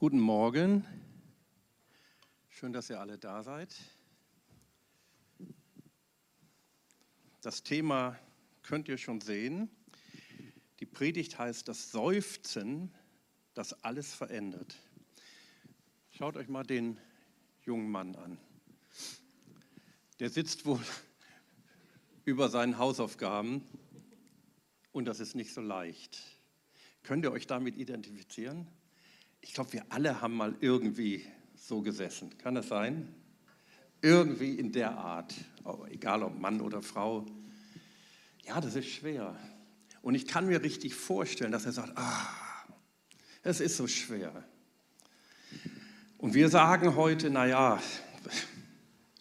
Guten Morgen. Schön, dass ihr alle da seid. Das Thema könnt ihr schon sehen. Die Predigt heißt das Seufzen, das alles verändert. Schaut euch mal den jungen Mann an. Der sitzt wohl über seinen Hausaufgaben und das ist nicht so leicht. Könnt ihr euch damit identifizieren? Ich glaube, wir alle haben mal irgendwie so gesessen. Kann das sein? Irgendwie in der Art, egal ob Mann oder Frau. Ja, das ist schwer. Und ich kann mir richtig vorstellen, dass er sagt, ah, es ist so schwer. Und wir sagen heute, naja,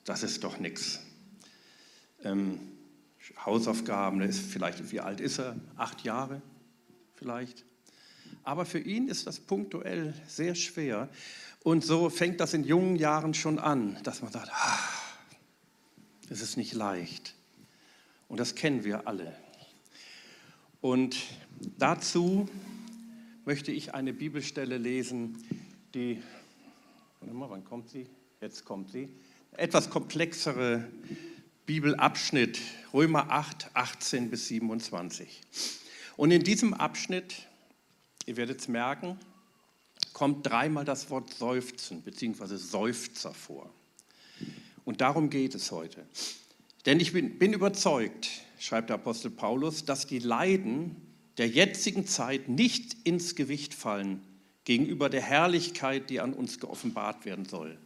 das ist doch nichts. Ähm, Hausaufgaben, ist vielleicht, wie alt ist er? Acht Jahre vielleicht. Aber für ihn ist das punktuell sehr schwer. Und so fängt das in jungen Jahren schon an, dass man sagt, ah, es ist nicht leicht. Und das kennen wir alle. Und dazu möchte ich eine Bibelstelle lesen, die, warte mal, wann kommt sie? Jetzt kommt sie. Etwas komplexere Bibelabschnitt, Römer 8, 18 bis 27. Und in diesem Abschnitt ihr werdet es merken, kommt dreimal das Wort Seufzen bzw. Seufzer vor. Und darum geht es heute. Denn ich bin, bin überzeugt, schreibt der Apostel Paulus, dass die Leiden der jetzigen Zeit nicht ins Gewicht fallen gegenüber der Herrlichkeit, die an uns geoffenbart werden soll.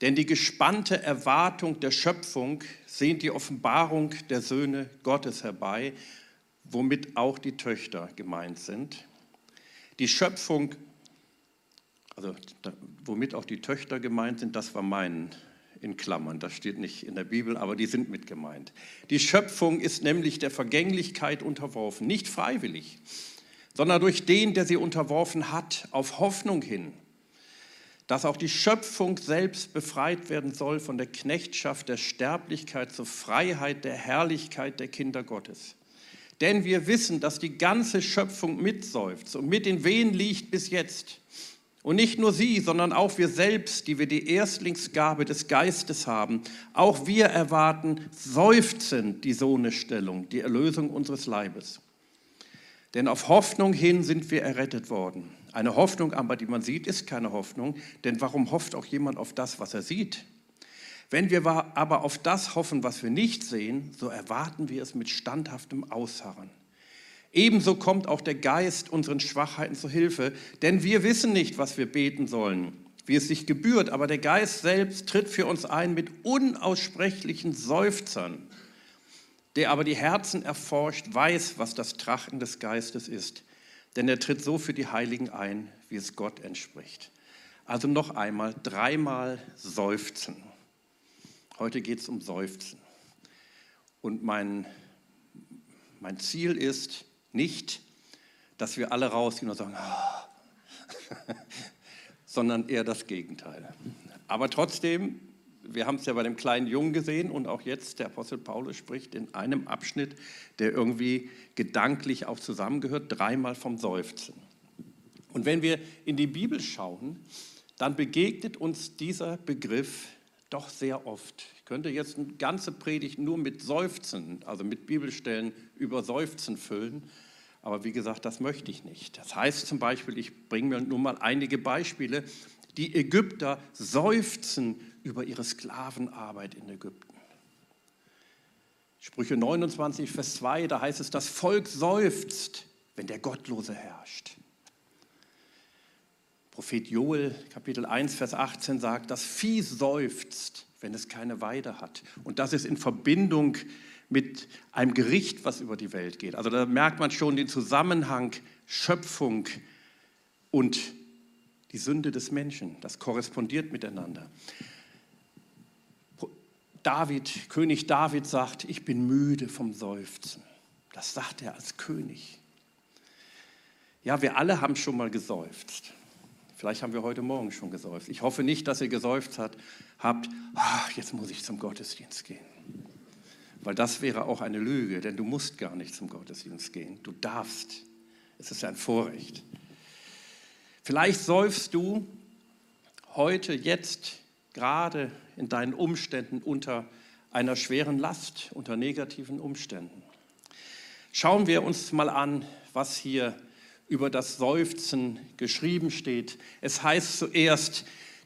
Denn die gespannte Erwartung der Schöpfung sehnt die Offenbarung der Söhne Gottes herbei, womit auch die Töchter gemeint sind. Die Schöpfung, also womit auch die Töchter gemeint sind, das war mein in Klammern, das steht nicht in der Bibel, aber die sind mit gemeint. Die Schöpfung ist nämlich der Vergänglichkeit unterworfen, nicht freiwillig, sondern durch den, der sie unterworfen hat, auf Hoffnung hin, dass auch die Schöpfung selbst befreit werden soll von der Knechtschaft der Sterblichkeit zur Freiheit der Herrlichkeit der Kinder Gottes. Denn wir wissen, dass die ganze Schöpfung mitseufzt und mit den Wehen liegt bis jetzt. Und nicht nur sie, sondern auch wir selbst, die wir die Erstlingsgabe des Geistes haben, auch wir erwarten seufzend die Sohnestellung, die Erlösung unseres Leibes. Denn auf Hoffnung hin sind wir errettet worden. Eine Hoffnung aber, die man sieht, ist keine Hoffnung. Denn warum hofft auch jemand auf das, was er sieht? Wenn wir aber auf das hoffen, was wir nicht sehen, so erwarten wir es mit standhaftem Ausharren. Ebenso kommt auch der Geist unseren Schwachheiten zu Hilfe, denn wir wissen nicht, was wir beten sollen, wie es sich gebührt, aber der Geist selbst tritt für uns ein mit unaussprechlichen Seufzern. Der aber die Herzen erforscht, weiß, was das Trachten des Geistes ist, denn er tritt so für die Heiligen ein, wie es Gott entspricht. Also noch einmal, dreimal seufzen. Heute geht es um Seufzen. Und mein, mein Ziel ist nicht, dass wir alle rausgehen und sagen, ah, sondern eher das Gegenteil. Aber trotzdem, wir haben es ja bei dem kleinen Jungen gesehen und auch jetzt, der Apostel Paulus spricht in einem Abschnitt, der irgendwie gedanklich auch zusammengehört, dreimal vom Seufzen. Und wenn wir in die Bibel schauen, dann begegnet uns dieser Begriff doch sehr oft. Ich könnte jetzt eine ganze Predigt nur mit Seufzen, also mit Bibelstellen über Seufzen füllen. Aber wie gesagt, das möchte ich nicht. Das heißt zum Beispiel, ich bringe mir nur mal einige Beispiele. Die Ägypter seufzen über ihre Sklavenarbeit in Ägypten. Sprüche 29, Vers 2, da heißt es, das Volk seufzt, wenn der Gottlose herrscht. Prophet Joel, Kapitel 1, Vers 18 sagt, das Vieh seufzt, wenn es keine Weide hat. Und das ist in Verbindung mit einem Gericht, was über die Welt geht. Also da merkt man schon den Zusammenhang Schöpfung und die Sünde des Menschen. Das korrespondiert miteinander. David, König David sagt, ich bin müde vom Seufzen. Das sagt er als König. Ja, wir alle haben schon mal geseufzt. Vielleicht haben wir heute Morgen schon gesäuft. Ich hoffe nicht, dass ihr gesäuft habt, ach, jetzt muss ich zum Gottesdienst gehen. Weil das wäre auch eine Lüge, denn du musst gar nicht zum Gottesdienst gehen. Du darfst. Es ist ein Vorrecht. Vielleicht säufst du, heute, jetzt, gerade in deinen Umständen unter einer schweren Last, unter negativen Umständen. Schauen wir uns mal an, was hier über das Seufzen geschrieben steht. Es heißt zuerst,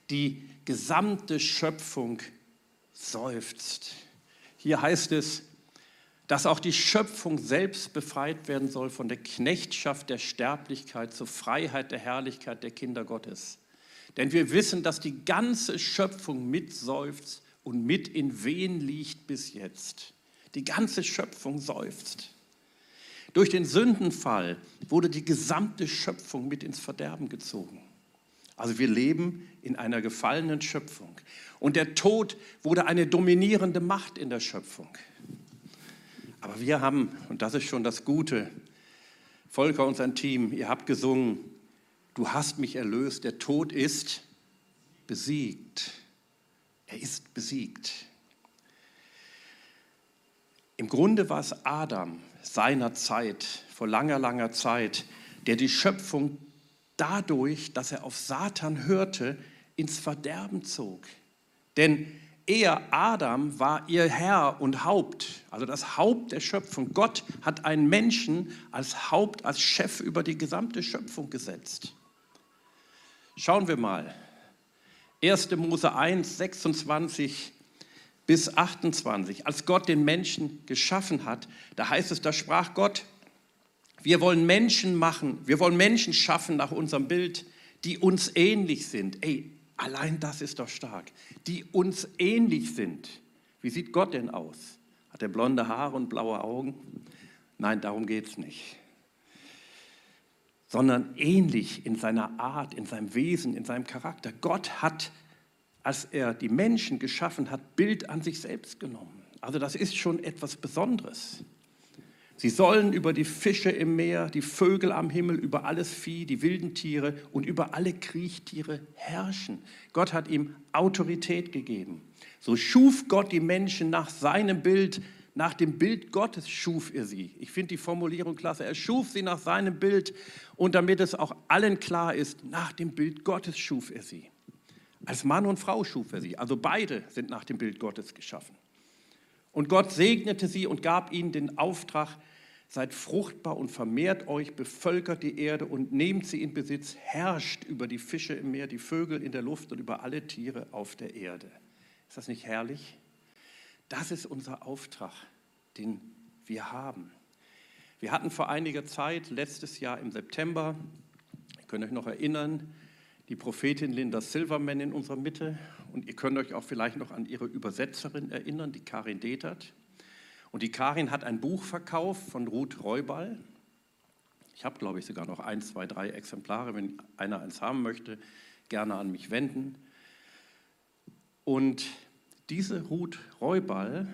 die gesamte Schöpfung seufzt. Hier heißt es, dass auch die Schöpfung selbst befreit werden soll von der Knechtschaft der Sterblichkeit zur Freiheit der Herrlichkeit der Kinder Gottes. Denn wir wissen, dass die ganze Schöpfung mitseufzt und mit in Wehen liegt bis jetzt. Die ganze Schöpfung seufzt. Durch den Sündenfall wurde die gesamte Schöpfung mit ins Verderben gezogen. Also wir leben in einer gefallenen Schöpfung. Und der Tod wurde eine dominierende Macht in der Schöpfung. Aber wir haben, und das ist schon das Gute, Volker und sein Team, ihr habt gesungen, du hast mich erlöst, der Tod ist besiegt. Er ist besiegt. Im Grunde war es Adam seiner Zeit, vor langer, langer Zeit, der die Schöpfung dadurch, dass er auf Satan hörte, ins Verderben zog. Denn er, Adam, war ihr Herr und Haupt, also das Haupt der Schöpfung. Gott hat einen Menschen als Haupt, als Chef über die gesamte Schöpfung gesetzt. Schauen wir mal. 1. Mose 1, 26 bis 28. Als Gott den Menschen geschaffen hat, da heißt es, da sprach Gott, wir wollen Menschen machen, wir wollen Menschen schaffen nach unserem Bild, die uns ähnlich sind. Ey, allein das ist doch stark. Die uns ähnlich sind. Wie sieht Gott denn aus? Hat er blonde Haare und blaue Augen? Nein, darum geht es nicht sondern ähnlich in seiner Art, in seinem Wesen, in seinem Charakter. Gott hat, als er die Menschen geschaffen hat, Bild an sich selbst genommen. Also das ist schon etwas Besonderes. Sie sollen über die Fische im Meer, die Vögel am Himmel, über alles Vieh, die wilden Tiere und über alle Kriechtiere herrschen. Gott hat ihm Autorität gegeben. So schuf Gott die Menschen nach seinem Bild, nach dem Bild Gottes schuf er sie. Ich finde die Formulierung klasse. Er schuf sie nach seinem Bild und damit es auch allen klar ist, nach dem Bild Gottes schuf er sie. Als Mann und Frau schuf er sie. Also beide sind nach dem Bild Gottes geschaffen. Und Gott segnete sie und gab ihnen den Auftrag, seid fruchtbar und vermehrt euch, bevölkert die Erde und nehmt sie in Besitz, herrscht über die Fische im Meer, die Vögel in der Luft und über alle Tiere auf der Erde. Ist das nicht herrlich? Das ist unser Auftrag, den wir haben. Wir hatten vor einiger Zeit, letztes Jahr im September, ihr könnt euch noch erinnern, die Prophetin Linda Silverman in unserer Mitte. Und ihr könnt euch auch vielleicht noch an ihre Übersetzerin erinnern, die Karin Detert. Und die Karin hat ein Buch verkauft von Ruth Reubal. Ich habe, glaube ich, sogar noch ein, zwei, drei Exemplare. Wenn einer eins haben möchte, gerne an mich wenden. Und diese Ruth Reubal,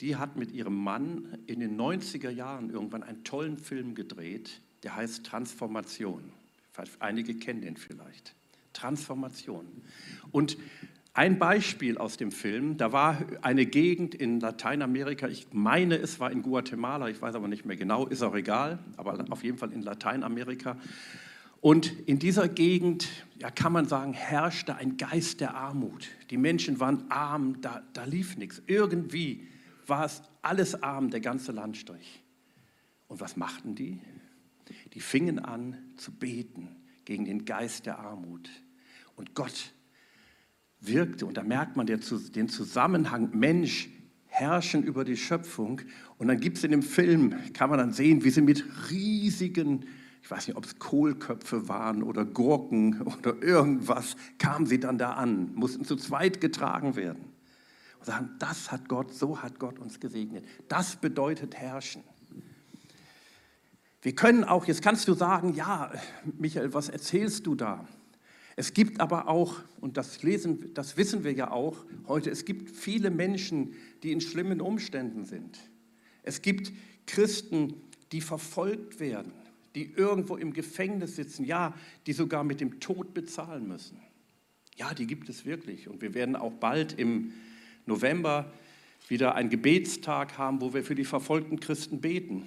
die hat mit ihrem Mann in den 90er Jahren irgendwann einen tollen Film gedreht, der heißt Transformation. Einige kennen den vielleicht. Transformation. Und ein Beispiel aus dem Film, da war eine Gegend in Lateinamerika, ich meine, es war in Guatemala, ich weiß aber nicht mehr genau, ist auch egal, aber auf jeden Fall in Lateinamerika. Und in dieser Gegend, ja, kann man sagen, herrschte ein Geist der Armut. Die Menschen waren arm, da, da lief nichts. Irgendwie war es alles arm, der ganze Landstrich. Und was machten die? Die fingen an zu beten gegen den Geist der Armut. Und Gott wirkte, und da merkt man den Zusammenhang Mensch, herrschen über die Schöpfung. Und dann gibt es in dem Film, kann man dann sehen, wie sie mit riesigen ich weiß nicht, ob es Kohlköpfe waren oder Gurken oder irgendwas, kamen sie dann da an, mussten zu zweit getragen werden. Und sagen, das hat Gott, so hat Gott uns gesegnet. Das bedeutet herrschen. Wir können auch, jetzt kannst du sagen, ja, Michael, was erzählst du da? Es gibt aber auch, und das, lesen, das wissen wir ja auch heute, es gibt viele Menschen, die in schlimmen Umständen sind. Es gibt Christen, die verfolgt werden die irgendwo im Gefängnis sitzen, ja, die sogar mit dem Tod bezahlen müssen. Ja, die gibt es wirklich. Und wir werden auch bald im November wieder einen Gebetstag haben, wo wir für die verfolgten Christen beten.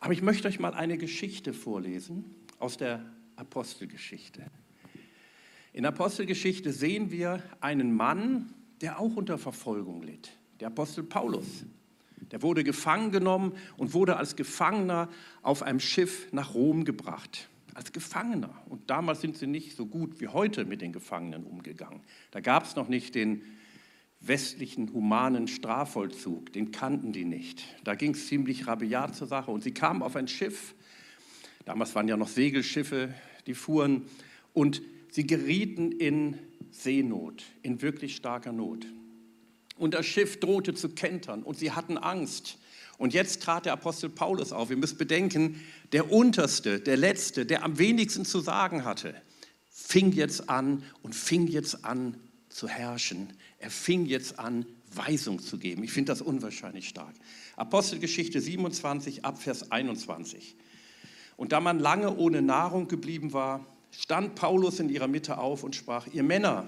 Aber ich möchte euch mal eine Geschichte vorlesen aus der Apostelgeschichte. In Apostelgeschichte sehen wir einen Mann, der auch unter Verfolgung litt, der Apostel Paulus. Der wurde gefangen genommen und wurde als Gefangener auf einem Schiff nach Rom gebracht. Als Gefangener. Und damals sind sie nicht so gut wie heute mit den Gefangenen umgegangen. Da gab es noch nicht den westlichen humanen Strafvollzug, den kannten die nicht. Da ging es ziemlich rabiat zur Sache. Und sie kamen auf ein Schiff, damals waren ja noch Segelschiffe, die fuhren, und sie gerieten in Seenot, in wirklich starker Not. Und das Schiff drohte zu kentern und sie hatten Angst. Und jetzt trat der Apostel Paulus auf. Ihr müsst bedenken, der Unterste, der Letzte, der am wenigsten zu sagen hatte, fing jetzt an und fing jetzt an zu herrschen. Er fing jetzt an, Weisung zu geben. Ich finde das unwahrscheinlich stark. Apostelgeschichte 27 Abvers 21. Und da man lange ohne Nahrung geblieben war, stand Paulus in ihrer Mitte auf und sprach, ihr Männer,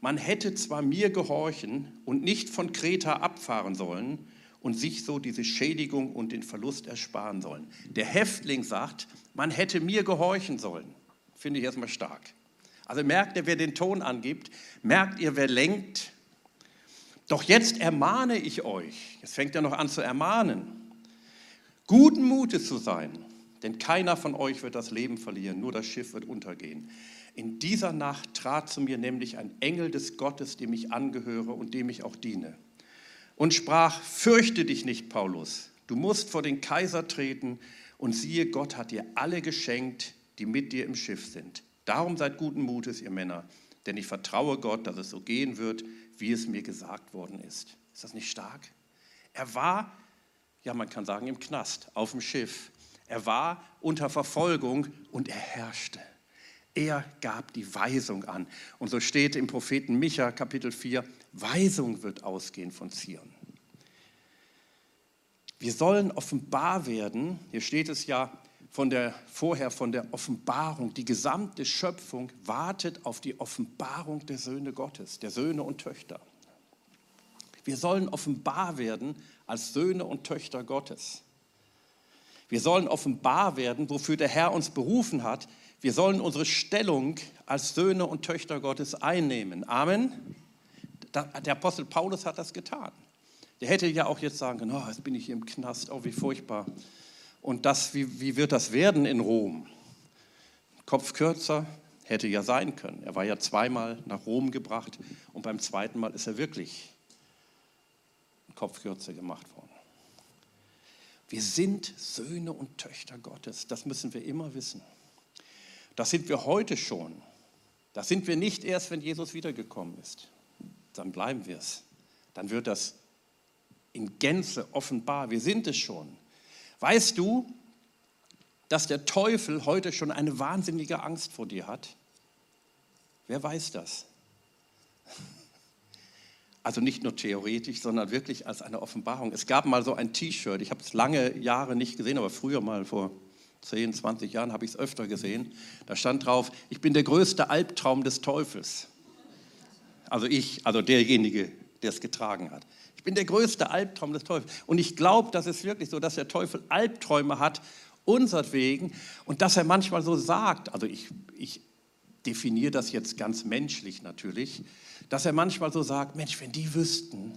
man hätte zwar mir gehorchen und nicht von Kreta abfahren sollen und sich so diese Schädigung und den Verlust ersparen sollen. Der Häftling sagt, man hätte mir gehorchen sollen. Finde ich erstmal stark. Also merkt ihr, wer den Ton angibt, merkt ihr, wer lenkt. Doch jetzt ermahne ich euch, jetzt fängt er noch an zu ermahnen, guten Mutes zu sein, denn keiner von euch wird das Leben verlieren, nur das Schiff wird untergehen. In dieser Nacht trat zu mir nämlich ein Engel des Gottes, dem ich angehöre und dem ich auch diene, und sprach, fürchte dich nicht, Paulus, du musst vor den Kaiser treten, und siehe, Gott hat dir alle geschenkt, die mit dir im Schiff sind. Darum seid guten Mutes, ihr Männer, denn ich vertraue Gott, dass es so gehen wird, wie es mir gesagt worden ist. Ist das nicht stark? Er war, ja man kann sagen, im Knast, auf dem Schiff. Er war unter Verfolgung und er herrschte. Er gab die Weisung an. Und so steht im Propheten Micha Kapitel 4, Weisung wird ausgehen von Zion. Wir sollen offenbar werden, hier steht es ja von der, vorher von der Offenbarung, die gesamte Schöpfung wartet auf die Offenbarung der Söhne Gottes, der Söhne und Töchter. Wir sollen offenbar werden als Söhne und Töchter Gottes. Wir sollen offenbar werden, wofür der Herr uns berufen hat, wir sollen unsere Stellung als Söhne und Töchter Gottes einnehmen. Amen. Der Apostel Paulus hat das getan. Der hätte ja auch jetzt sagen können, oh, jetzt bin ich hier im Knast, oh, wie furchtbar. Und das, wie, wie wird das werden in Rom? Kopf kürzer hätte ja sein können. Er war ja zweimal nach Rom gebracht und beim zweiten Mal ist er wirklich Kopf kürzer gemacht worden. Wir sind Söhne und Töchter Gottes. Das müssen wir immer wissen. Das sind wir heute schon. Das sind wir nicht erst, wenn Jesus wiedergekommen ist. Dann bleiben wir es. Dann wird das in Gänze offenbar. Wir sind es schon. Weißt du, dass der Teufel heute schon eine wahnsinnige Angst vor dir hat? Wer weiß das? Also nicht nur theoretisch, sondern wirklich als eine Offenbarung. Es gab mal so ein T-Shirt, ich habe es lange Jahre nicht gesehen, aber früher mal vor 10, 20 Jahren habe ich es öfter gesehen. Da stand drauf, ich bin der größte Albtraum des Teufels. Also ich, also derjenige, der es getragen hat. Ich bin der größte Albtraum des Teufels. Und ich glaube, das ist wirklich so, dass der Teufel Albträume hat, unsertwegen, und dass er manchmal so sagt, also ich, ich definiere das jetzt ganz menschlich natürlich, dass er manchmal so sagt, Mensch, wenn die wüssten,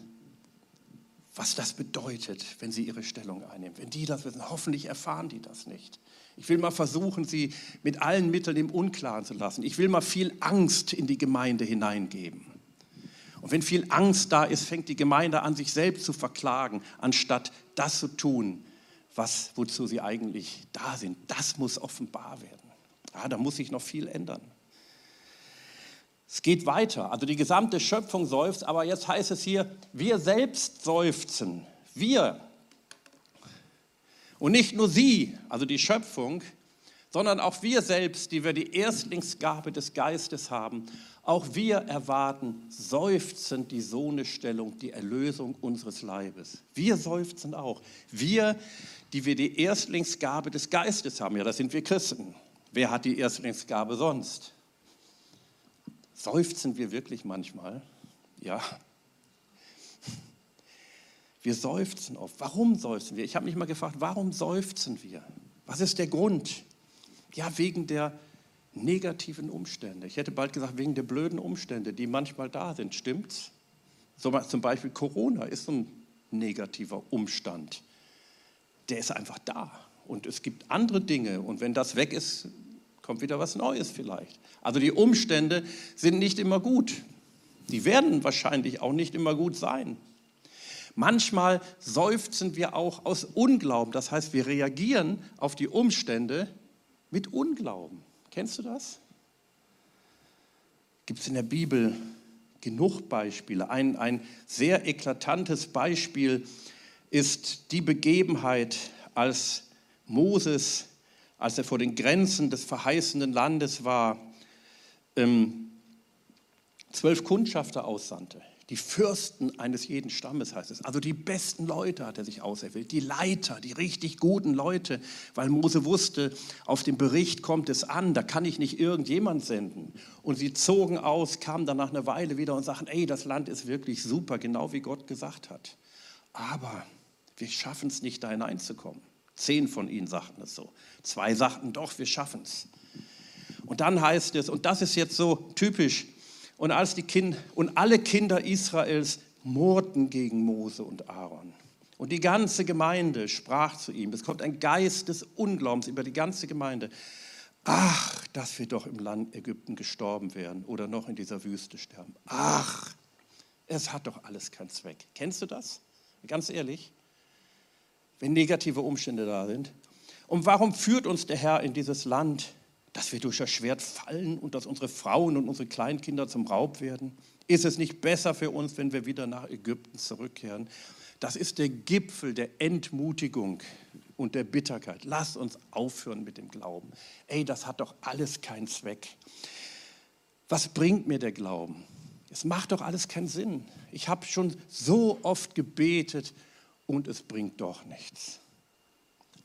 was das bedeutet, wenn sie ihre Stellung einnehmen. Wenn die das wissen, hoffentlich erfahren die das nicht. Ich will mal versuchen, sie mit allen Mitteln im Unklaren zu lassen. Ich will mal viel Angst in die Gemeinde hineingeben. Und wenn viel Angst da ist, fängt die Gemeinde an, sich selbst zu verklagen, anstatt das zu tun, was, wozu sie eigentlich da sind. Das muss offenbar werden. Ja, da muss sich noch viel ändern. Es geht weiter. Also die gesamte Schöpfung seufzt, aber jetzt heißt es hier, wir selbst seufzen. Wir. Und nicht nur sie, also die Schöpfung, sondern auch wir selbst, die wir die Erstlingsgabe des Geistes haben, auch wir erwarten seufzend die Sohnestellung, die Erlösung unseres Leibes. Wir seufzen auch. Wir, die wir die Erstlingsgabe des Geistes haben, ja, das sind wir Christen. Wer hat die Erstlingsgabe sonst? Seufzen wir wirklich manchmal? Ja. Wir seufzen oft. Warum seufzen wir? Ich habe mich mal gefragt, warum seufzen wir? Was ist der Grund? Ja, wegen der negativen Umstände. Ich hätte bald gesagt, wegen der blöden Umstände, die manchmal da sind. Stimmt's? Zum Beispiel Corona ist ein negativer Umstand. Der ist einfach da. Und es gibt andere Dinge. Und wenn das weg ist, kommt wieder was Neues vielleicht. Also die Umstände sind nicht immer gut. Die werden wahrscheinlich auch nicht immer gut sein. Manchmal seufzen wir auch aus Unglauben. Das heißt, wir reagieren auf die Umstände mit Unglauben. Kennst du das? Gibt es in der Bibel genug Beispiele. Ein, ein sehr eklatantes Beispiel ist die Begebenheit, als Moses, als er vor den Grenzen des verheißenen Landes war, ähm, zwölf Kundschafter aussandte. Die Fürsten eines jeden Stammes heißt es. Also die besten Leute hat er sich auserwählt. Die Leiter, die richtig guten Leute. Weil Mose wusste, auf den Bericht kommt es an. Da kann ich nicht irgendjemand senden. Und sie zogen aus, kamen dann nach einer Weile wieder und sagten, ey, das Land ist wirklich super, genau wie Gott gesagt hat. Aber wir schaffen es nicht, da hineinzukommen. Zehn von ihnen sagten es so. Zwei sagten, doch, wir schaffen es. Und dann heißt es, und das ist jetzt so typisch, und, als die kind, und alle Kinder Israels murrten gegen Mose und Aaron. Und die ganze Gemeinde sprach zu ihm. Es kommt ein Geist des Unglaubens über die ganze Gemeinde. Ach, dass wir doch im Land Ägypten gestorben wären oder noch in dieser Wüste sterben. Ach, es hat doch alles keinen Zweck. Kennst du das? Ganz ehrlich, wenn negative Umstände da sind. Und warum führt uns der Herr in dieses Land, dass wir durch das Schwert fallen und dass unsere Frauen und unsere Kleinkinder zum Raub werden? Ist es nicht besser für uns, wenn wir wieder nach Ägypten zurückkehren? Das ist der Gipfel der Entmutigung und der Bitterkeit. Lass uns aufhören mit dem Glauben. Ey, das hat doch alles keinen Zweck. Was bringt mir der Glauben? Es macht doch alles keinen Sinn. Ich habe schon so oft gebetet und es bringt doch nichts.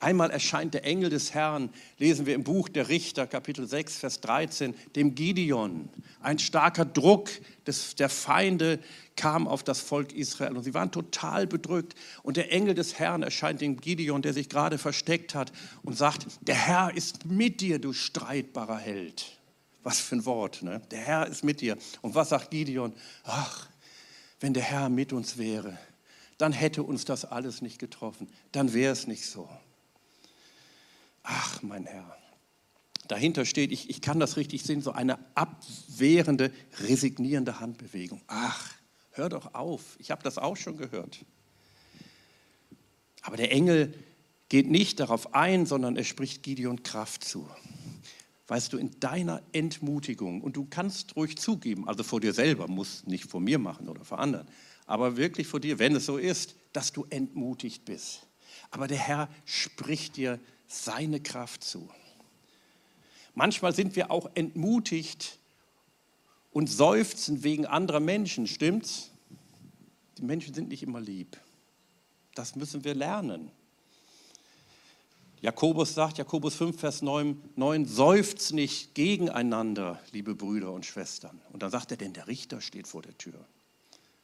Einmal erscheint der Engel des Herrn, lesen wir im Buch der Richter, Kapitel 6, Vers 13, dem Gideon. Ein starker Druck des, der Feinde kam auf das Volk Israel und sie waren total bedrückt. Und der Engel des Herrn erscheint dem Gideon, der sich gerade versteckt hat, und sagt: Der Herr ist mit dir, du streitbarer Held. Was für ein Wort, ne? Der Herr ist mit dir. Und was sagt Gideon? Ach, wenn der Herr mit uns wäre, dann hätte uns das alles nicht getroffen. Dann wäre es nicht so. Ach, mein Herr. Dahinter steht, ich, ich kann das richtig sehen, so eine abwehrende, resignierende Handbewegung. Ach, hör doch auf. Ich habe das auch schon gehört. Aber der Engel geht nicht darauf ein, sondern er spricht Gideon Kraft zu. Weißt du, in deiner Entmutigung, und du kannst ruhig zugeben, also vor dir selber, musst nicht vor mir machen oder vor anderen, aber wirklich vor dir, wenn es so ist, dass du entmutigt bist. Aber der Herr spricht dir seine Kraft zu. Manchmal sind wir auch entmutigt und seufzen wegen anderer Menschen, stimmt's? Die Menschen sind nicht immer lieb. Das müssen wir lernen. Jakobus sagt, Jakobus 5, Vers 9, 9, seufzt nicht gegeneinander, liebe Brüder und Schwestern. Und dann sagt er, denn der Richter steht vor der Tür.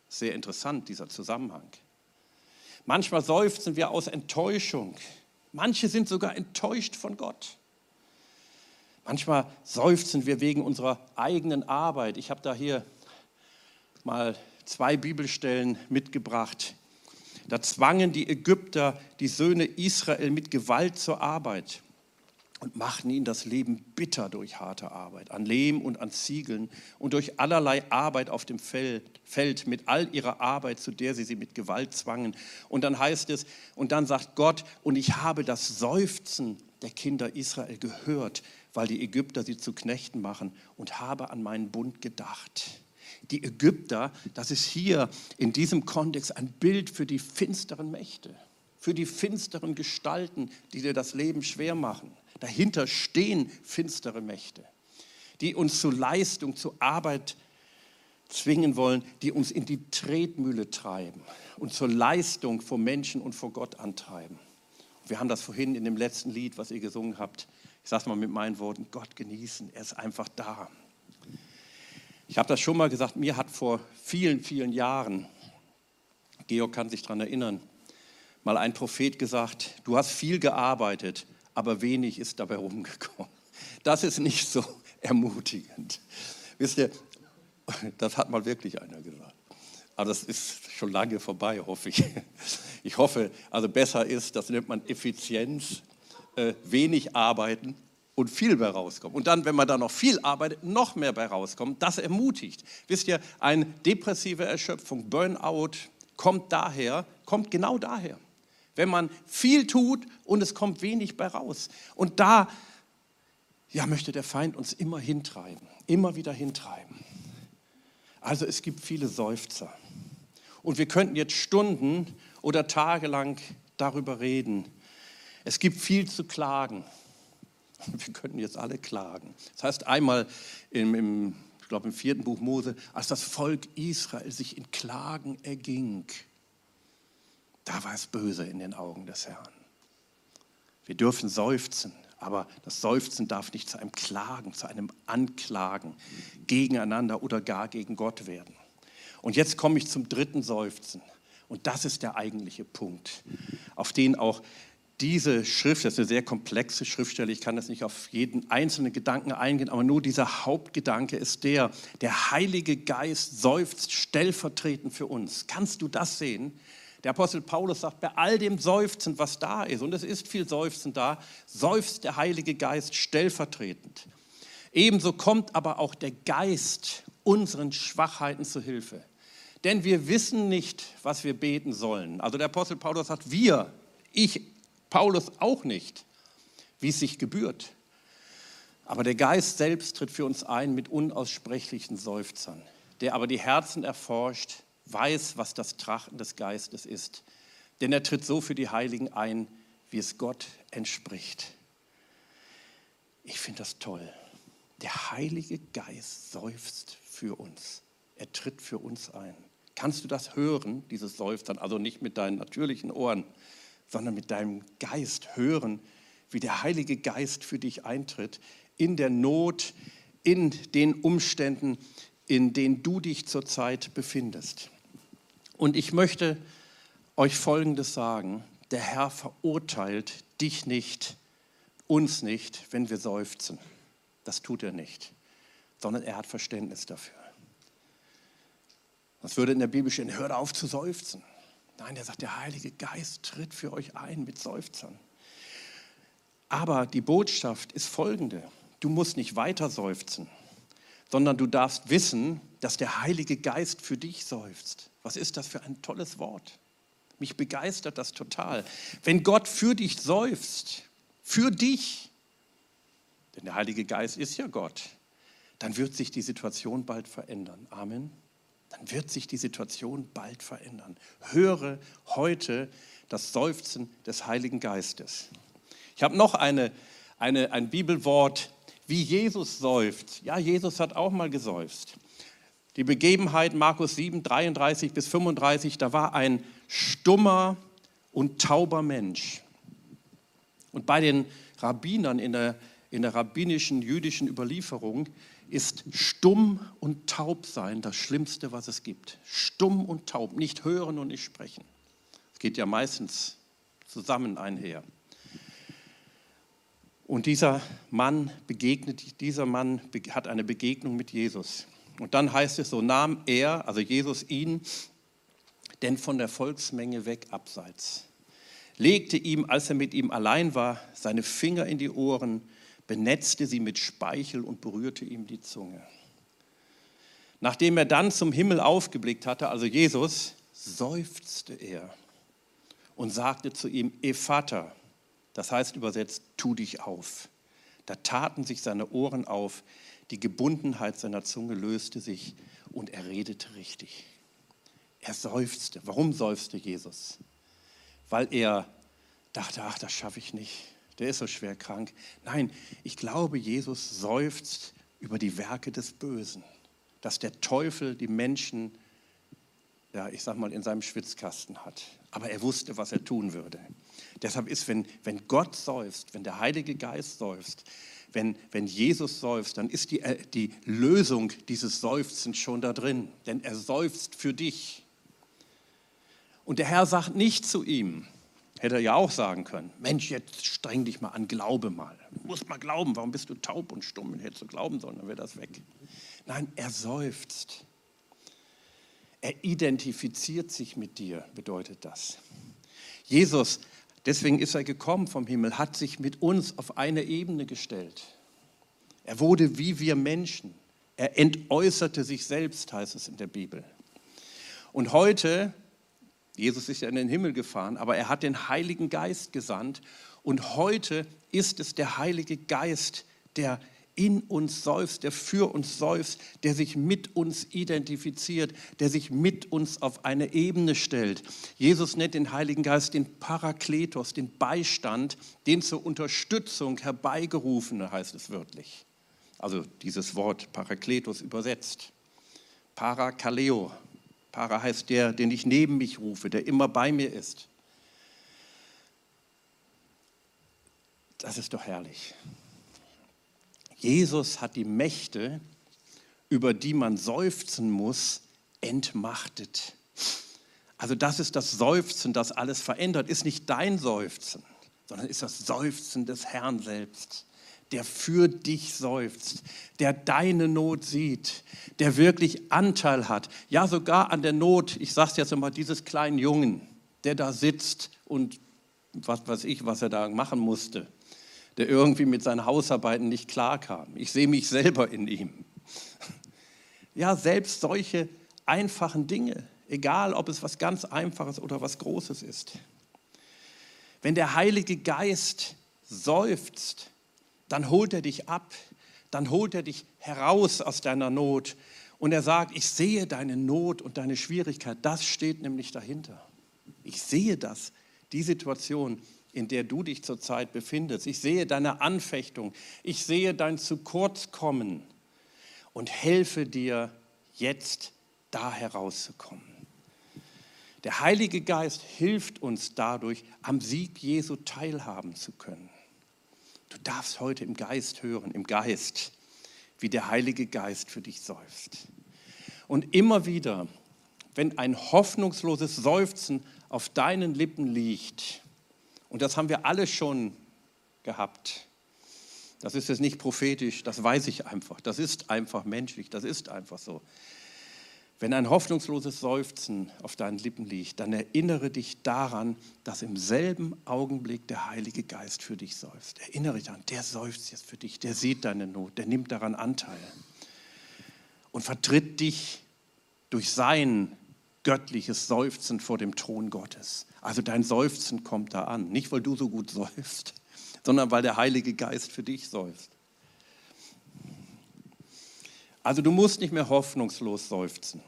Sehr interessant, dieser Zusammenhang. Manchmal seufzen wir aus Enttäuschung. Manche sind sogar enttäuscht von Gott. Manchmal seufzen wir wegen unserer eigenen Arbeit. Ich habe da hier mal zwei Bibelstellen mitgebracht. Da zwangen die Ägypter die Söhne Israel mit Gewalt zur Arbeit und machten ihnen das Leben bitter durch harte Arbeit, an Lehm und an Ziegeln und durch allerlei Arbeit auf dem Feld, mit all ihrer Arbeit, zu der sie sie mit Gewalt zwangen. Und dann heißt es, und dann sagt Gott, und ich habe das Seufzen der Kinder Israel gehört, weil die Ägypter sie zu Knechten machen und habe an meinen Bund gedacht. Die Ägypter, das ist hier in diesem Kontext ein Bild für die finsteren Mächte, für die finsteren Gestalten, die dir das Leben schwer machen. Dahinter stehen finstere Mächte, die uns zu Leistung, zu Arbeit zwingen wollen, die uns in die Tretmühle treiben und zur Leistung vor Menschen und vor Gott antreiben. Wir haben das vorhin in dem letzten Lied, was ihr gesungen habt. Ich sage es mal mit meinen Worten, Gott genießen, er ist einfach da. Ich habe das schon mal gesagt, mir hat vor vielen, vielen Jahren, Georg kann sich daran erinnern, mal ein Prophet gesagt, du hast viel gearbeitet, aber wenig ist dabei rumgekommen. Das ist nicht so. ermutigend. Wisst ihr, das hat mal wirklich einer gesagt. Aber das ist schon lange vorbei, hoffe ich. Ich hoffe, also besser ist, das nennt man Effizienz, äh, wenig arbeiten und viel bei rauskommen. Und dann, wenn man da noch viel arbeitet, noch mehr bei rauskommt. Das ermutigt. Wisst ihr, eine depressive Erschöpfung, Burnout, kommt daher, kommt genau daher. Wenn man viel tut und es kommt wenig bei raus. Und da ja, möchte der Feind uns immer hintreiben, immer wieder hintreiben. Also es gibt viele Seufzer. Und wir könnten jetzt Stunden oder Tage lang darüber reden. Es gibt viel zu klagen. Wir könnten jetzt alle klagen. Das heißt einmal im, im ich glaube im vierten Buch Mose, als das Volk Israel sich in Klagen erging, da war es böse in den Augen des Herrn. Wir dürfen seufzen, aber das Seufzen darf nicht zu einem Klagen, zu einem Anklagen gegeneinander oder gar gegen Gott werden. Und jetzt komme ich zum dritten Seufzen. Und das ist der eigentliche Punkt, auf den auch diese Schrift, das ist eine sehr komplexe Schriftstelle, ich kann das nicht auf jeden einzelnen Gedanken eingehen, aber nur dieser Hauptgedanke ist der, der Heilige Geist seufzt stellvertretend für uns. Kannst du das sehen? Der Apostel Paulus sagt, bei all dem Seufzen, was da ist, und es ist viel Seufzen da, seufzt der Heilige Geist stellvertretend. Ebenso kommt aber auch der Geist unseren Schwachheiten zu Hilfe. Denn wir wissen nicht, was wir beten sollen. Also der Apostel Paulus sagt, wir, ich Paulus auch nicht, wie es sich gebührt. Aber der Geist selbst tritt für uns ein mit unaussprechlichen Seufzern, der aber die Herzen erforscht, weiß, was das Trachten des Geistes ist. Denn er tritt so für die Heiligen ein, wie es Gott entspricht. Ich finde das toll. Der Heilige Geist seufzt für uns. Er tritt für uns ein. Kannst du das hören, dieses Seufzern? Also nicht mit deinen natürlichen Ohren, sondern mit deinem Geist hören, wie der Heilige Geist für dich eintritt, in der Not, in den Umständen, in denen du dich zurzeit befindest. Und ich möchte euch Folgendes sagen. Der Herr verurteilt dich nicht, uns nicht, wenn wir seufzen. Das tut er nicht, sondern er hat Verständnis dafür. Das würde in der Bibel stehen, hört auf zu seufzen. Nein, er sagt, der Heilige Geist tritt für euch ein mit Seufzern. Aber die Botschaft ist folgende. Du musst nicht weiter seufzen, sondern du darfst wissen, dass der Heilige Geist für dich seufzt. Was ist das für ein tolles Wort? Mich begeistert das total. Wenn Gott für dich seufzt, für dich, denn der Heilige Geist ist ja Gott, dann wird sich die Situation bald verändern. Amen dann wird sich die Situation bald verändern. Höre heute das Seufzen des Heiligen Geistes. Ich habe noch eine, eine, ein Bibelwort, wie Jesus seufzt. Ja, Jesus hat auch mal geseufzt. Die Begebenheit Markus 7, 33 bis 35, da war ein stummer und tauber Mensch. Und bei den Rabbinern in der, in der rabbinischen jüdischen Überlieferung ist stumm und taub sein das Schlimmste, was es gibt. Stumm und taub, nicht hören und nicht sprechen. Es geht ja meistens zusammen einher. Und dieser Mann begegnet, dieser Mann hat eine Begegnung mit Jesus. Und dann heißt es, so nahm er, also Jesus ihn, denn von der Volksmenge weg abseits, legte ihm, als er mit ihm allein war, seine Finger in die Ohren benetzte sie mit Speichel und berührte ihm die Zunge. Nachdem er dann zum Himmel aufgeblickt hatte, also Jesus, seufzte er und sagte zu ihm, Ephata, das heißt übersetzt, tu dich auf. Da taten sich seine Ohren auf, die Gebundenheit seiner Zunge löste sich und er redete richtig. Er seufzte. Warum seufzte Jesus? Weil er dachte, ach, das schaffe ich nicht der ist so schwer krank. Nein, ich glaube, Jesus seufzt über die Werke des Bösen, dass der Teufel die Menschen, ja, ich sag mal, in seinem Schwitzkasten hat. Aber er wusste, was er tun würde. Deshalb ist, wenn, wenn Gott seufzt, wenn der Heilige Geist seufzt, wenn, wenn Jesus seufzt, dann ist die, äh, die Lösung dieses Seufzens schon da drin. Denn er seufzt für dich. Und der Herr sagt nicht zu ihm, Hätte er ja auch sagen können, Mensch, jetzt streng dich mal an, glaube mal. Du musst mal glauben, warum bist du taub und stumm? Hättest du glauben sollen, dann wäre das weg. Nein, er seufzt. Er identifiziert sich mit dir, bedeutet das. Jesus, deswegen ist er gekommen vom Himmel, hat sich mit uns auf eine Ebene gestellt. Er wurde wie wir Menschen. Er entäußerte sich selbst, heißt es in der Bibel. Und heute, Jesus ist ja in den Himmel gefahren, aber er hat den Heiligen Geist gesandt. Und heute ist es der Heilige Geist, der in uns seufzt, der für uns seufzt, der sich mit uns identifiziert, der sich mit uns auf eine Ebene stellt. Jesus nennt den Heiligen Geist den Parakletos, den Beistand, den zur Unterstützung herbeigerufene, heißt es wörtlich. Also dieses Wort Parakletos übersetzt. Parakaleo. Para heißt der, den ich neben mich rufe, der immer bei mir ist. Das ist doch herrlich. Jesus hat die Mächte, über die man seufzen muss, entmachtet. Also das ist das Seufzen, das alles verändert, ist nicht dein Seufzen, sondern ist das Seufzen des Herrn selbst, der für dich seufzt, der deine Not sieht, der wirklich Anteil hat, ja sogar an der Not, ich sage es jetzt immer, dieses kleinen Jungen, der da sitzt und was weiß ich, was er da machen musste der irgendwie mit seinen Hausarbeiten nicht klarkam. Ich sehe mich selber in ihm. Ja, selbst solche einfachen Dinge, egal ob es was ganz Einfaches oder was Großes ist. Wenn der Heilige Geist seufzt, dann holt er dich ab, dann holt er dich heraus aus deiner Not und er sagt, ich sehe deine Not und deine Schwierigkeit, das steht nämlich dahinter. Ich sehe das, die Situation, in der du dich zurzeit befindest. Ich sehe deine Anfechtung. Ich sehe dein Zukurzkommen und helfe dir jetzt da herauszukommen. Der Heilige Geist hilft uns dadurch, am Sieg Jesu teilhaben zu können. Du darfst heute im Geist hören, im Geist, wie der Heilige Geist für dich seufzt. Und immer wieder, wenn ein hoffnungsloses Seufzen auf deinen Lippen liegt, und das haben wir alle schon gehabt. Das ist jetzt nicht prophetisch, das weiß ich einfach. Das ist einfach menschlich, das ist einfach so. Wenn ein hoffnungsloses Seufzen auf deinen Lippen liegt, dann erinnere dich daran, dass im selben Augenblick der Heilige Geist für dich seufzt. Erinnere dich daran, der seufzt jetzt für dich, der sieht deine Not, der nimmt daran Anteil und vertritt dich durch sein göttliches Seufzen vor dem Thron Gottes. Also dein Seufzen kommt da an. Nicht, weil du so gut seufzt, sondern weil der Heilige Geist für dich seufzt. Also du musst nicht mehr hoffnungslos seufzen,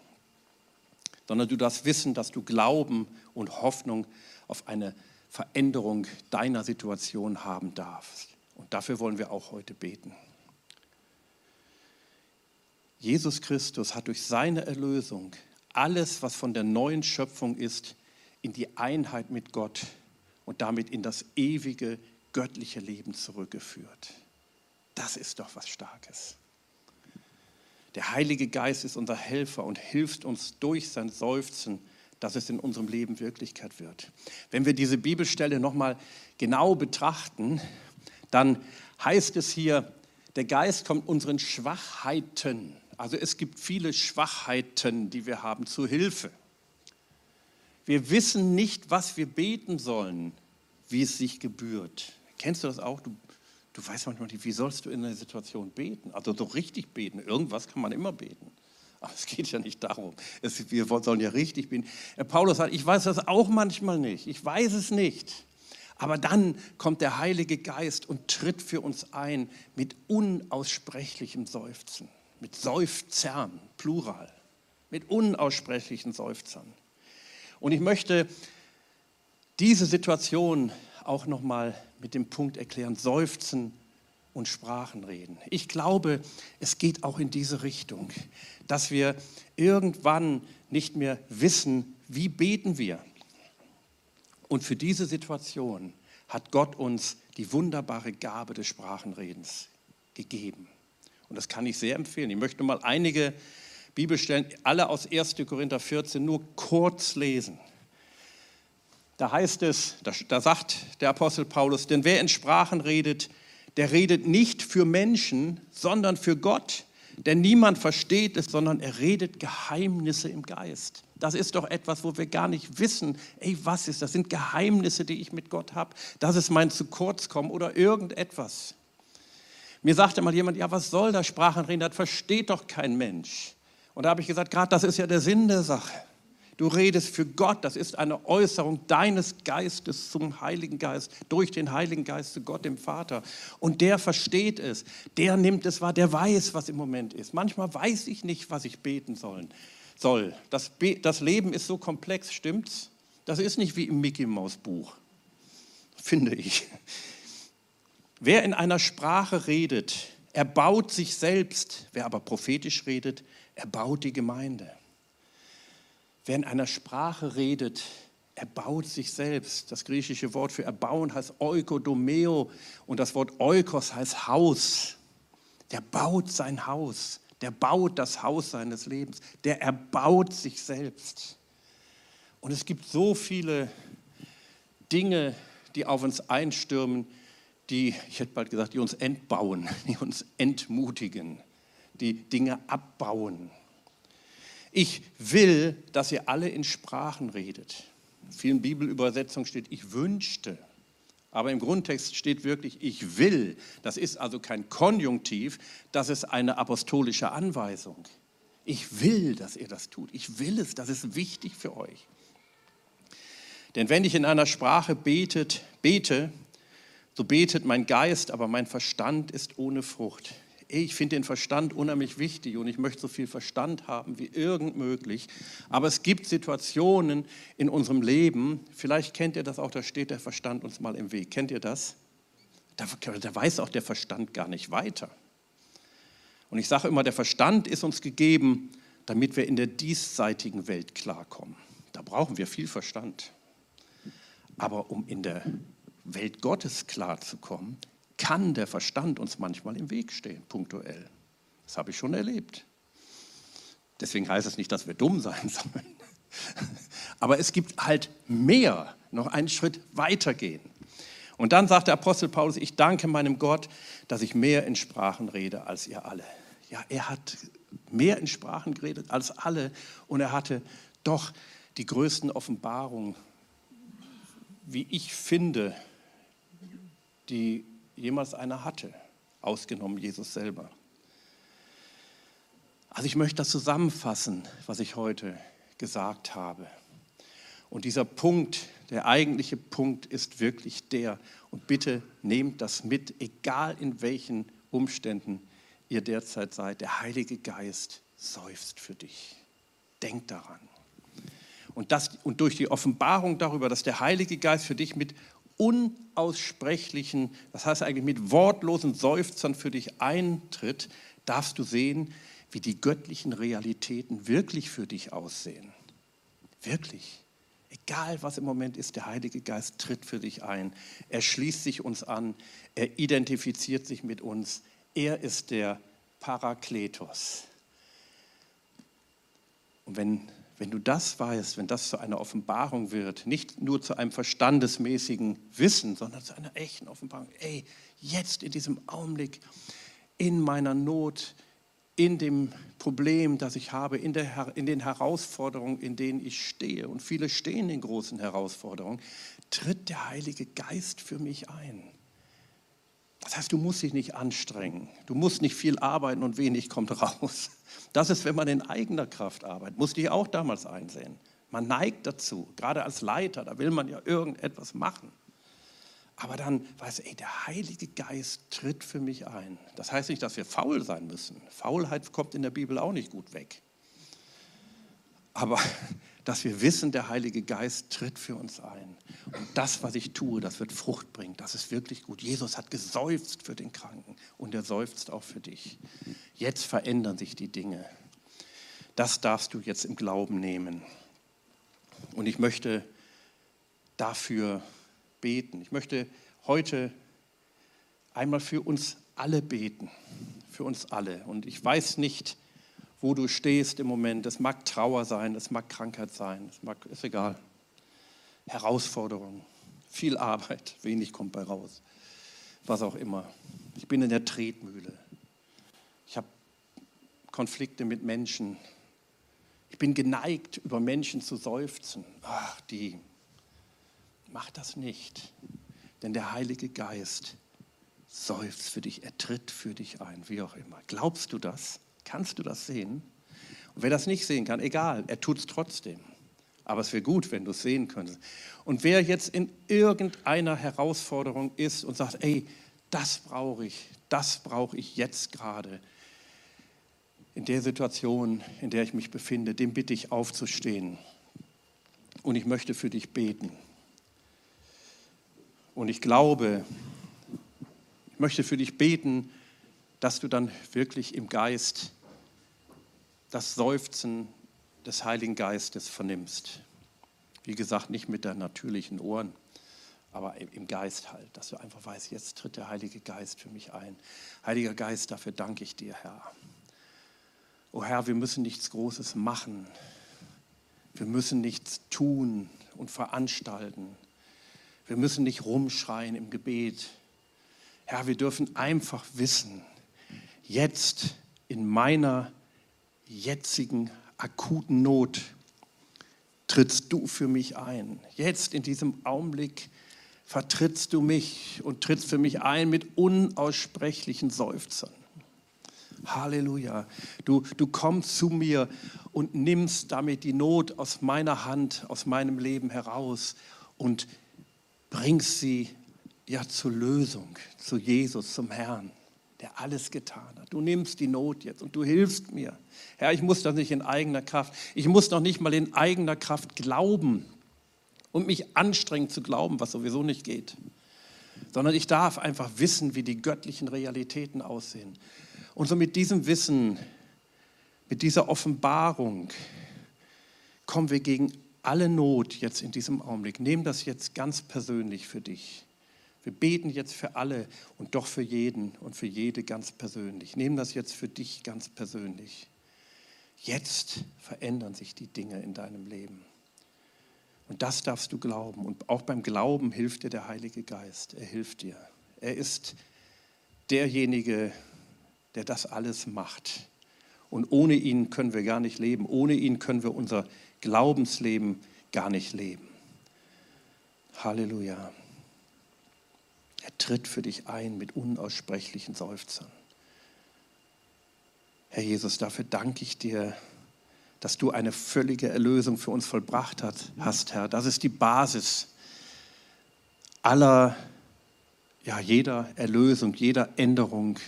sondern du darfst wissen, dass du Glauben und Hoffnung auf eine Veränderung deiner Situation haben darfst. Und dafür wollen wir auch heute beten. Jesus Christus hat durch seine Erlösung alles, was von der neuen Schöpfung ist, in die Einheit mit Gott und damit in das ewige göttliche Leben zurückgeführt. Das ist doch was Starkes. Der Heilige Geist ist unser Helfer und hilft uns durch sein Seufzen, dass es in unserem Leben Wirklichkeit wird. Wenn wir diese Bibelstelle nochmal genau betrachten, dann heißt es hier, der Geist kommt unseren Schwachheiten, also es gibt viele Schwachheiten, die wir haben, zu Hilfe. Wir wissen nicht, was wir beten sollen, wie es sich gebührt. Kennst du das auch? Du, du weißt manchmal nicht, wie sollst du in einer Situation beten? Also so richtig beten. Irgendwas kann man immer beten. Aber es geht ja nicht darum. Es, wir sollen ja richtig beten. Paulus sagt, ich weiß das auch manchmal nicht. Ich weiß es nicht. Aber dann kommt der Heilige Geist und tritt für uns ein mit unaussprechlichem Seufzen, mit Seufzern, Plural, mit unaussprechlichen Seufzern. Und ich möchte diese Situation auch nochmal mit dem Punkt erklären, Seufzen und Sprachen reden. Ich glaube, es geht auch in diese Richtung, dass wir irgendwann nicht mehr wissen, wie beten wir. Und für diese Situation hat Gott uns die wunderbare Gabe des Sprachenredens gegeben. Und das kann ich sehr empfehlen. Ich möchte mal einige Bibelstellen, alle aus 1. Korinther 14, nur kurz lesen. Da heißt es, da, da sagt der Apostel Paulus, denn wer in Sprachen redet, der redet nicht für Menschen, sondern für Gott. Denn niemand versteht es, sondern er redet Geheimnisse im Geist. Das ist doch etwas, wo wir gar nicht wissen, ey, was ist das? sind Geheimnisse, die ich mit Gott habe. Das ist mein zu kurz kommen oder irgendetwas. Mir sagte mal jemand, ja, was soll das Sprachenreden? Das versteht doch kein Mensch. Und da habe ich gesagt, gerade das ist ja der Sinn der Sache. Du redest für Gott, das ist eine Äußerung deines Geistes zum Heiligen Geist, durch den Heiligen Geist zu Gott, dem Vater. Und der versteht es, der nimmt es wahr, der weiß, was im Moment ist. Manchmal weiß ich nicht, was ich beten sollen, soll. Das, das Leben ist so komplex, stimmt's? Das ist nicht wie im Mickey Maus Buch, finde ich. Wer in einer Sprache redet, erbaut sich selbst. Wer aber prophetisch redet, erbaut die Gemeinde. Wer in einer Sprache redet, erbaut sich selbst. Das griechische Wort für erbauen heißt oikodomeo und das Wort oikos heißt Haus. Der baut sein Haus, der baut das Haus seines Lebens, der erbaut sich selbst. Und es gibt so viele Dinge, die auf uns einstürmen, die, ich hätte bald gesagt, die uns entbauen, die uns entmutigen, die Dinge abbauen. Ich will, dass ihr alle in Sprachen redet. In vielen Bibelübersetzungen steht, ich wünschte. Aber im Grundtext steht wirklich, ich will. Das ist also kein Konjunktiv, das ist eine apostolische Anweisung. Ich will, dass ihr das tut. Ich will es, das ist wichtig für euch. Denn wenn ich in einer Sprache betet, bete, so betet mein Geist, aber mein Verstand ist ohne Frucht ich finde den Verstand unheimlich wichtig und ich möchte so viel Verstand haben wie irgend möglich. Aber es gibt Situationen in unserem Leben, vielleicht kennt ihr das auch, da steht der Verstand uns mal im Weg. Kennt ihr das? Da, da weiß auch der Verstand gar nicht weiter. Und ich sage immer, der Verstand ist uns gegeben, damit wir in der diesseitigen Welt klarkommen. Da brauchen wir viel Verstand. Aber um in der Welt Gottes klarzukommen, kann der Verstand uns manchmal im Weg stehen, punktuell. Das habe ich schon erlebt. Deswegen heißt es nicht, dass wir dumm sein sollen. Aber es gibt halt mehr, noch einen Schritt weitergehen. Und dann sagt der Apostel Paulus, ich danke meinem Gott, dass ich mehr in Sprachen rede als ihr alle. Ja, er hat mehr in Sprachen geredet als alle und er hatte doch die größten Offenbarungen, wie ich finde, die jemals einer hatte, ausgenommen Jesus selber. Also ich möchte das zusammenfassen, was ich heute gesagt habe. Und dieser Punkt, der eigentliche Punkt ist wirklich der, und bitte nehmt das mit, egal in welchen Umständen ihr derzeit seid, der Heilige Geist seufzt für dich. Denkt daran. Und, das, und durch die Offenbarung darüber, dass der Heilige Geist für dich mit unaussprechlichen, das heißt eigentlich mit wortlosen Seufzern für dich eintritt, darfst du sehen, wie die göttlichen Realitäten wirklich für dich aussehen. Wirklich. Egal was im Moment ist, der Heilige Geist tritt für dich ein. Er schließt sich uns an. Er identifiziert sich mit uns. Er ist der Parakletos. Und wenn wenn du das weißt, wenn das zu einer Offenbarung wird, nicht nur zu einem verstandesmäßigen Wissen, sondern zu einer echten Offenbarung, ey, jetzt in diesem Augenblick, in meiner Not, in dem Problem, das ich habe, in, der, in den Herausforderungen, in denen ich stehe, und viele stehen in großen Herausforderungen, tritt der Heilige Geist für mich ein. Das heißt, du musst dich nicht anstrengen, du musst nicht viel arbeiten und wenig kommt raus. Das ist, wenn man in eigener Kraft arbeitet. Musste ich auch damals einsehen. Man neigt dazu, gerade als Leiter, da will man ja irgendetwas machen. Aber dann weiß ey, der Heilige Geist tritt für mich ein. Das heißt nicht, dass wir faul sein müssen. Faulheit kommt in der Bibel auch nicht gut weg. Aber dass wir wissen, der Heilige Geist tritt für uns ein. Und das, was ich tue, das wird Frucht bringen. Das ist wirklich gut. Jesus hat geseufzt für den Kranken und er seufzt auch für dich. Jetzt verändern sich die Dinge. Das darfst du jetzt im Glauben nehmen. Und ich möchte dafür beten. Ich möchte heute einmal für uns alle beten. Für uns alle. Und ich weiß nicht, wo du stehst im Moment. Es mag Trauer sein, es mag Krankheit sein, es mag, ist egal. Herausforderungen, viel Arbeit, wenig kommt bei raus, was auch immer. Ich bin in der Tretmühle. Ich habe Konflikte mit Menschen. Ich bin geneigt, über Menschen zu seufzen. Ach, die. Mach das nicht, denn der Heilige Geist seufzt für dich, er tritt für dich ein, wie auch immer. Glaubst du das? Kannst du das sehen? Und wer das nicht sehen kann, egal, er tut es trotzdem. Aber es wäre gut, wenn du es sehen könntest. Und wer jetzt in irgendeiner Herausforderung ist und sagt, ey, das brauche ich, das brauche ich jetzt gerade, in der Situation, in der ich mich befinde, dem bitte ich aufzustehen. Und ich möchte für dich beten. Und ich glaube, ich möchte für dich beten, dass du dann wirklich im Geist das Seufzen des Heiligen Geistes vernimmst. Wie gesagt, nicht mit deinen natürlichen Ohren, aber im Geist halt, dass du einfach weißt, jetzt tritt der Heilige Geist für mich ein. Heiliger Geist, dafür danke ich dir, Herr. O Herr, wir müssen nichts Großes machen. Wir müssen nichts tun und veranstalten. Wir müssen nicht rumschreien im Gebet. Herr, wir dürfen einfach wissen, jetzt in meiner jetzigen akuten Not trittst du für mich ein. Jetzt in diesem Augenblick vertrittst du mich und trittst für mich ein mit unaussprechlichen Seufzern. Halleluja. Du, du kommst zu mir und nimmst damit die Not aus meiner Hand, aus meinem Leben heraus und bringst sie ja zur Lösung, zu Jesus, zum Herrn, der alles getan hat. Du nimmst die Not jetzt und du hilfst mir. Herr, ich muss das nicht in eigener Kraft. Ich muss noch nicht mal in eigener Kraft glauben und mich anstrengen zu glauben, was sowieso nicht geht, sondern ich darf einfach wissen, wie die göttlichen Realitäten aussehen. Und so mit diesem Wissen, mit dieser Offenbarung kommen wir gegen alle Not jetzt in diesem Augenblick. Nehmen das jetzt ganz persönlich für dich. Wir beten jetzt für alle und doch für jeden und für jede ganz persönlich. Nehmen das jetzt für dich ganz persönlich. Jetzt verändern sich die Dinge in deinem Leben. Und das darfst du glauben. Und auch beim Glauben hilft dir der Heilige Geist. Er hilft dir. Er ist derjenige, der das alles macht. Und ohne ihn können wir gar nicht leben. Ohne ihn können wir unser Glaubensleben gar nicht leben. Halleluja. Er tritt für dich ein mit unaussprechlichen Seufzern. Herr Jesus, dafür danke ich dir, dass du eine völlige Erlösung für uns vollbracht hast, Herr. Das ist die Basis aller, ja, jeder Erlösung, jeder Änderung,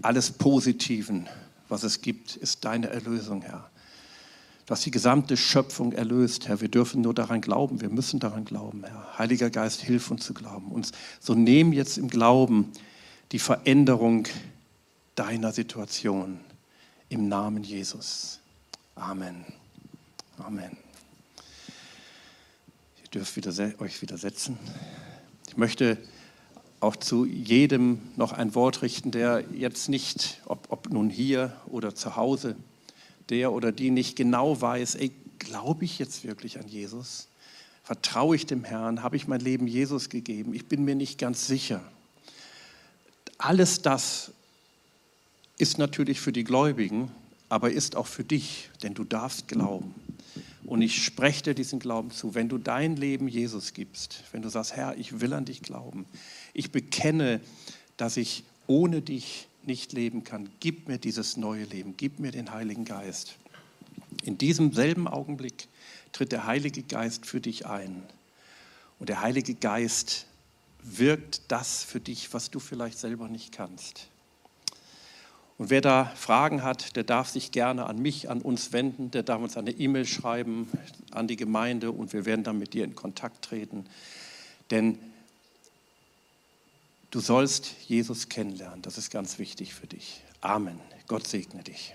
alles Positiven, was es gibt, ist deine Erlösung, Herr. Du hast die gesamte Schöpfung erlöst, Herr. Wir dürfen nur daran glauben, wir müssen daran glauben, Herr. Heiliger Geist, hilf uns zu glauben. Und so nehmen jetzt im Glauben die Veränderung deiner Situation im Namen Jesus. Amen. Amen. Ihr dürft wieder, euch wieder setzen. Ich möchte auch zu jedem noch ein Wort richten, der jetzt nicht, ob, ob nun hier oder zu Hause, der oder die nicht genau weiß, glaube ich jetzt wirklich an Jesus? Vertraue ich dem Herrn? Habe ich mein Leben Jesus gegeben? Ich bin mir nicht ganz sicher. Alles das ist natürlich für die Gläubigen, aber ist auch für dich, denn du darfst glauben. Und ich spreche dir diesen Glauben zu. Wenn du dein Leben Jesus gibst, wenn du sagst, Herr, ich will an dich glauben, ich bekenne, dass ich ohne dich nicht leben kann, gib mir dieses neue Leben, gib mir den Heiligen Geist. In diesem selben Augenblick tritt der Heilige Geist für dich ein. Und der Heilige Geist wirkt das für dich, was du vielleicht selber nicht kannst. Und wer da Fragen hat, der darf sich gerne an mich, an uns wenden, der darf uns eine E-Mail schreiben an die Gemeinde und wir werden dann mit dir in Kontakt treten. Denn du sollst Jesus kennenlernen, das ist ganz wichtig für dich. Amen. Gott segne dich.